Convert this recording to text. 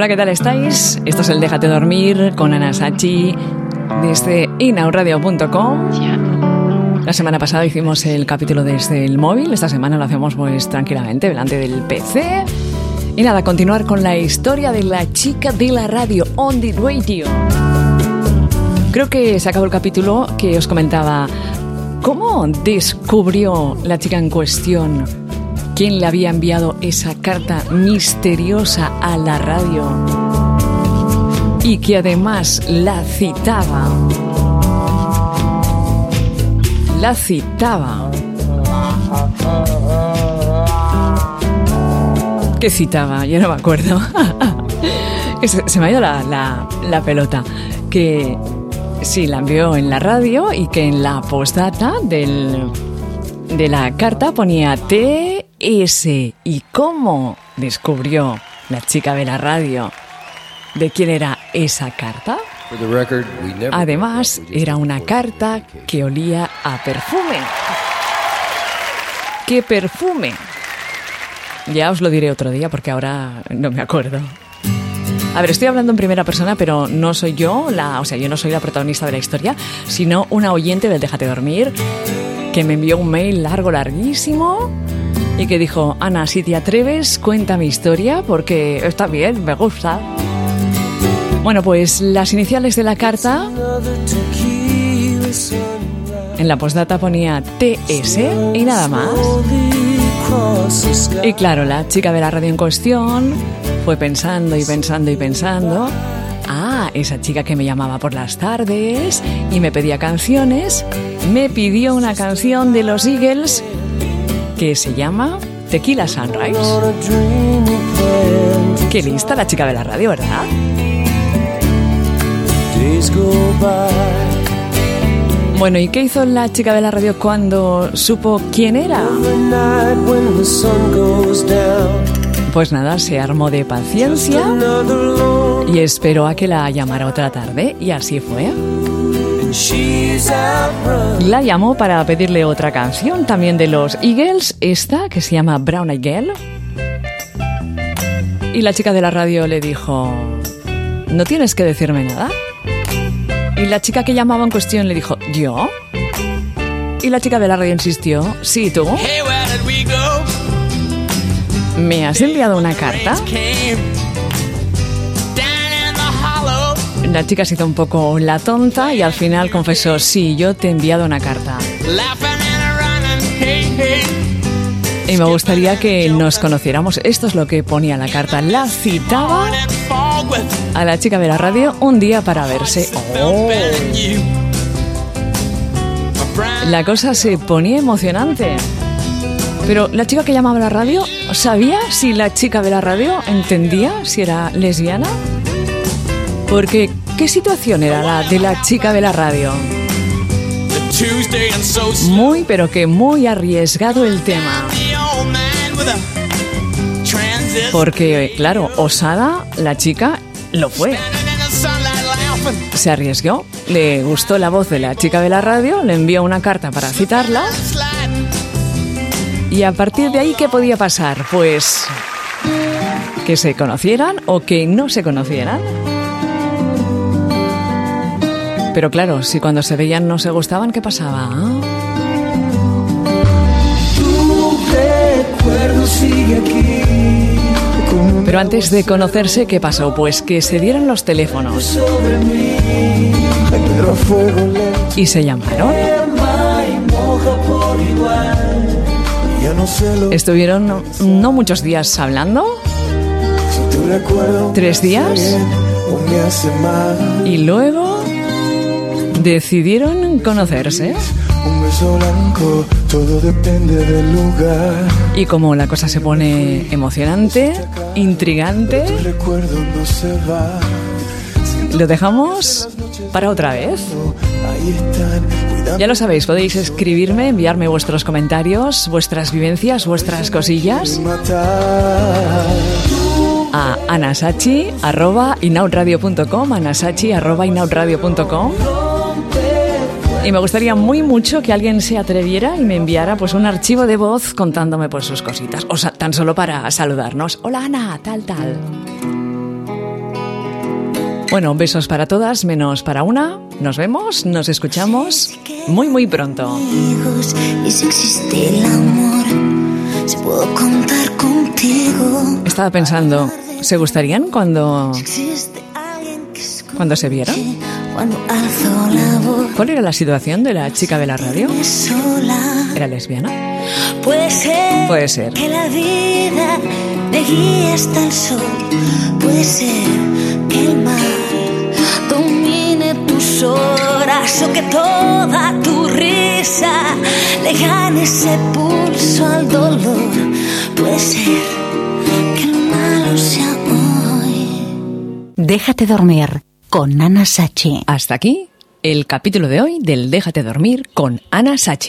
Hola, ¿qué tal estáis? Esto es el Déjate Dormir con Ana Sachi desde inauradio.com. La semana pasada hicimos el capítulo desde el móvil, esta semana lo hacemos pues tranquilamente delante del PC. Y nada, continuar con la historia de la chica de la radio, On The Radio. Creo que se acabó el capítulo que os comentaba cómo descubrió la chica en cuestión quién le había enviado esa carta misteriosa a la radio y que además la citaba. La citaba. ¿Qué citaba? Yo no me acuerdo. se, me ha ido la, pelota. Que sí, la envió en la radio y que en la postdata del, de la carta ponía T ese y cómo descubrió la chica de la radio de quién era esa carta. Además, era una carta que olía a perfume. ¿Qué perfume? Ya os lo diré otro día porque ahora no me acuerdo. A ver, estoy hablando en primera persona, pero no soy yo, la, o sea, yo no soy la protagonista de la historia, sino una oyente del Déjate dormir que me envió un mail largo, larguísimo y que dijo, Ana, si te atreves, cuenta mi historia porque está bien, me gusta. Bueno, pues las iniciales de la carta en la postdata ponía TS y nada más. Y claro, la chica de la radio en cuestión fue pensando y pensando y pensando. Ah, esa chica que me llamaba por las tardes y me pedía canciones, me pidió una canción de los Eagles que se llama Tequila Sunrise. Qué lista la chica de la radio, ¿verdad? Bueno, ¿y qué hizo la chica de la radio cuando supo quién era? Pues nada, se armó de paciencia y esperó a que la llamara otra tarde y así fue. La llamó para pedirle otra canción, también de los Eagles, esta que se llama Brown Eyed Girl. Y la chica de la radio le dijo, no tienes que decirme nada. Y la chica que llamaba en cuestión le dijo, ¿yo? Y la chica de la radio insistió, sí, tú. ¿Me has enviado una carta? La chica se hizo un poco la tonta y al final confesó, sí, yo te he enviado una carta. Y me gustaría que nos conociéramos. Esto es lo que ponía la carta. La citaba a la chica de la radio un día para verse. Oh. La cosa se ponía emocionante. Pero la chica que llamaba a la radio, ¿sabía si la chica de la radio entendía si era lesbiana? Porque, ¿qué situación era la de la chica de la radio? Muy, pero que muy arriesgado el tema. Porque, claro, osada, la chica lo fue. Se arriesgó, le gustó la voz de la chica de la radio, le envió una carta para citarla. Y a partir de ahí, ¿qué podía pasar? Pues que se conocieran o que no se conocieran. Pero claro, si cuando se veían no se gustaban, ¿qué pasaba? Pero antes de conocerse, ¿qué pasó? Pues que se dieron los teléfonos. Y se llamaron. Estuvieron no muchos días hablando. Tres días. Y luego decidieron conocerse. todo depende del lugar. Y como la cosa se pone emocionante, intrigante, lo dejamos para otra vez. Ya lo sabéis, podéis escribirme, enviarme vuestros comentarios, vuestras vivencias, vuestras cosillas a anasachi.inautradio.com anasachi.inautradio.com y me gustaría muy mucho que alguien se atreviera y me enviara pues un archivo de voz contándome pues sus cositas. O sea, tan solo para saludarnos. Hola Ana, tal, tal. Bueno, besos para todas, menos para una. Nos vemos, nos escuchamos muy, muy pronto. Y si existe el amor, si puedo contar contigo. Estaba pensando, ¿se gustarían cuando, cuando se vieron? Cuando alzo la voz ¿Cuál era la situación de la chica de la radio? sola. ¿Era lesbiana? Puede ser. Puede ser. Que la vida me guíe hasta el sol. Puede ser que el mar domine tus horas o que toda tu risa le gane ese pulso al dolor. Puede ser que el malo sea hoy. Déjate dormir con Nana Sachi. Hasta aquí el capítulo de hoy del Déjate dormir con Ana Sachi.